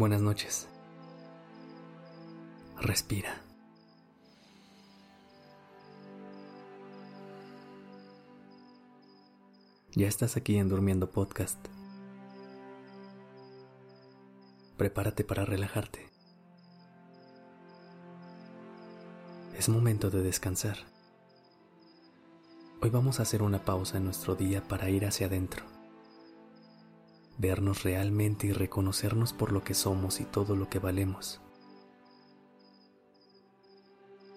Buenas noches. Respira. Ya estás aquí en Durmiendo Podcast. Prepárate para relajarte. Es momento de descansar. Hoy vamos a hacer una pausa en nuestro día para ir hacia adentro vernos realmente y reconocernos por lo que somos y todo lo que valemos.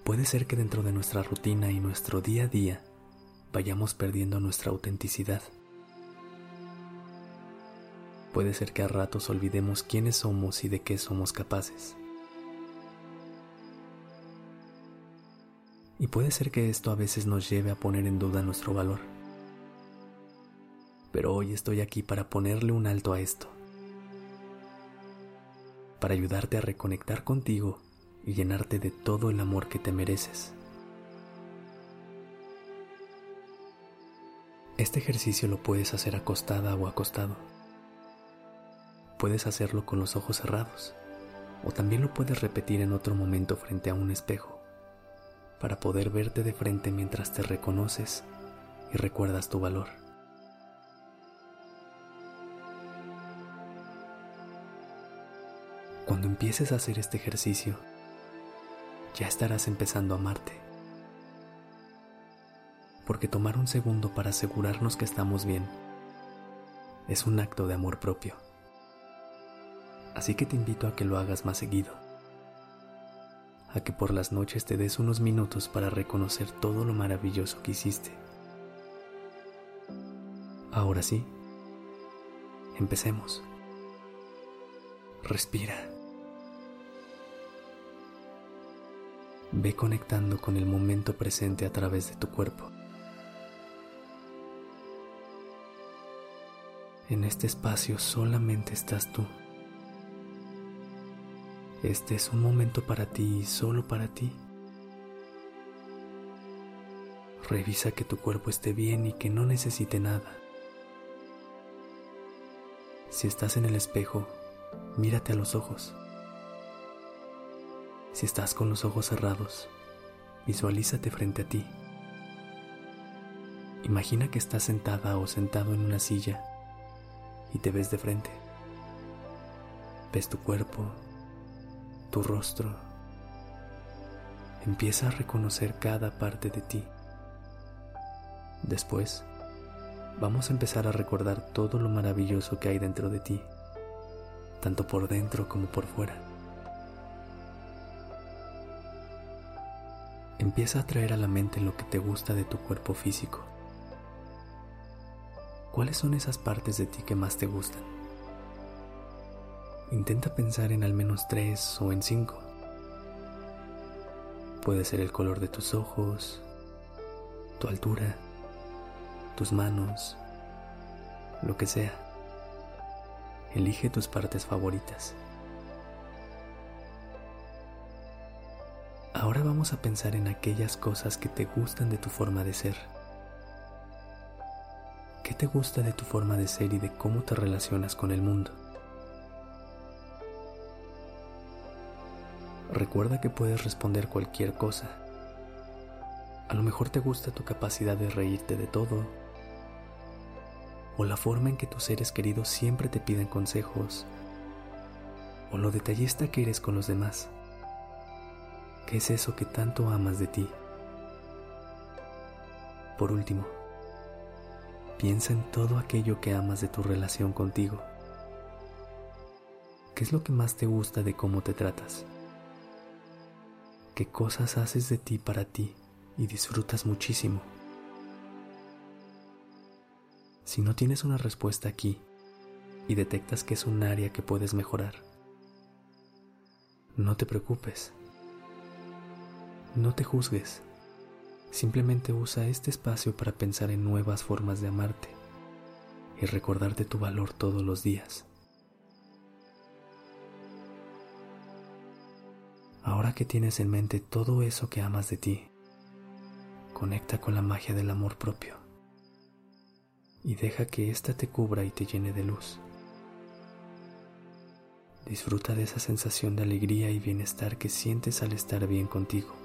Puede ser que dentro de nuestra rutina y nuestro día a día vayamos perdiendo nuestra autenticidad. Puede ser que a ratos olvidemos quiénes somos y de qué somos capaces. Y puede ser que esto a veces nos lleve a poner en duda nuestro valor pero hoy estoy aquí para ponerle un alto a esto, para ayudarte a reconectar contigo y llenarte de todo el amor que te mereces. Este ejercicio lo puedes hacer acostada o acostado. Puedes hacerlo con los ojos cerrados o también lo puedes repetir en otro momento frente a un espejo para poder verte de frente mientras te reconoces y recuerdas tu valor. Cuando empieces a hacer este ejercicio, ya estarás empezando a amarte. Porque tomar un segundo para asegurarnos que estamos bien es un acto de amor propio. Así que te invito a que lo hagas más seguido. A que por las noches te des unos minutos para reconocer todo lo maravilloso que hiciste. Ahora sí, empecemos. Respira. Ve conectando con el momento presente a través de tu cuerpo. En este espacio solamente estás tú. Este es un momento para ti y solo para ti. Revisa que tu cuerpo esté bien y que no necesite nada. Si estás en el espejo, mírate a los ojos. Si estás con los ojos cerrados, visualízate frente a ti. Imagina que estás sentada o sentado en una silla y te ves de frente. Ves tu cuerpo, tu rostro. Empieza a reconocer cada parte de ti. Después, vamos a empezar a recordar todo lo maravilloso que hay dentro de ti, tanto por dentro como por fuera. Empieza a traer a la mente lo que te gusta de tu cuerpo físico. ¿Cuáles son esas partes de ti que más te gustan? Intenta pensar en al menos tres o en cinco. Puede ser el color de tus ojos, tu altura, tus manos, lo que sea. Elige tus partes favoritas. Ahora vamos a pensar en aquellas cosas que te gustan de tu forma de ser. ¿Qué te gusta de tu forma de ser y de cómo te relacionas con el mundo? Recuerda que puedes responder cualquier cosa. A lo mejor te gusta tu capacidad de reírte de todo, o la forma en que tus seres queridos siempre te piden consejos, o lo detallista que eres con los demás. ¿Qué es eso que tanto amas de ti? Por último, piensa en todo aquello que amas de tu relación contigo. ¿Qué es lo que más te gusta de cómo te tratas? ¿Qué cosas haces de ti para ti y disfrutas muchísimo? Si no tienes una respuesta aquí y detectas que es un área que puedes mejorar, no te preocupes no te juzgues. Simplemente usa este espacio para pensar en nuevas formas de amarte y recordarte tu valor todos los días. Ahora que tienes en mente todo eso que amas de ti, conecta con la magia del amor propio y deja que ésta te cubra y te llene de luz. Disfruta de esa sensación de alegría y bienestar que sientes al estar bien contigo.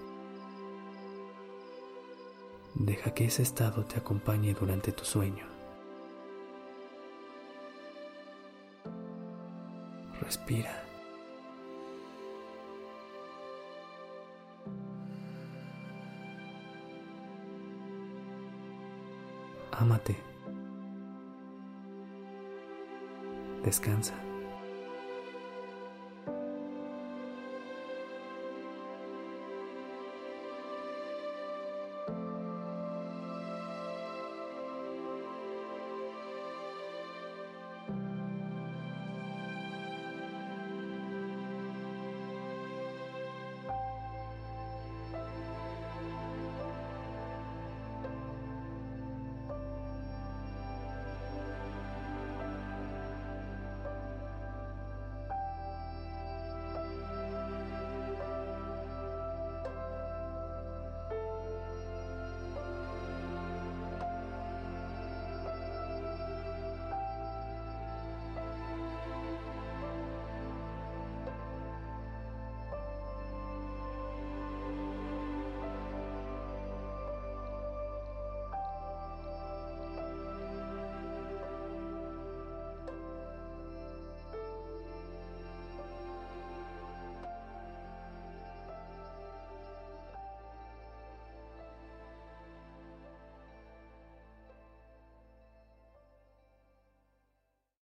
Deja que ese estado te acompañe durante tu sueño. Respira. Ámate. Descansa.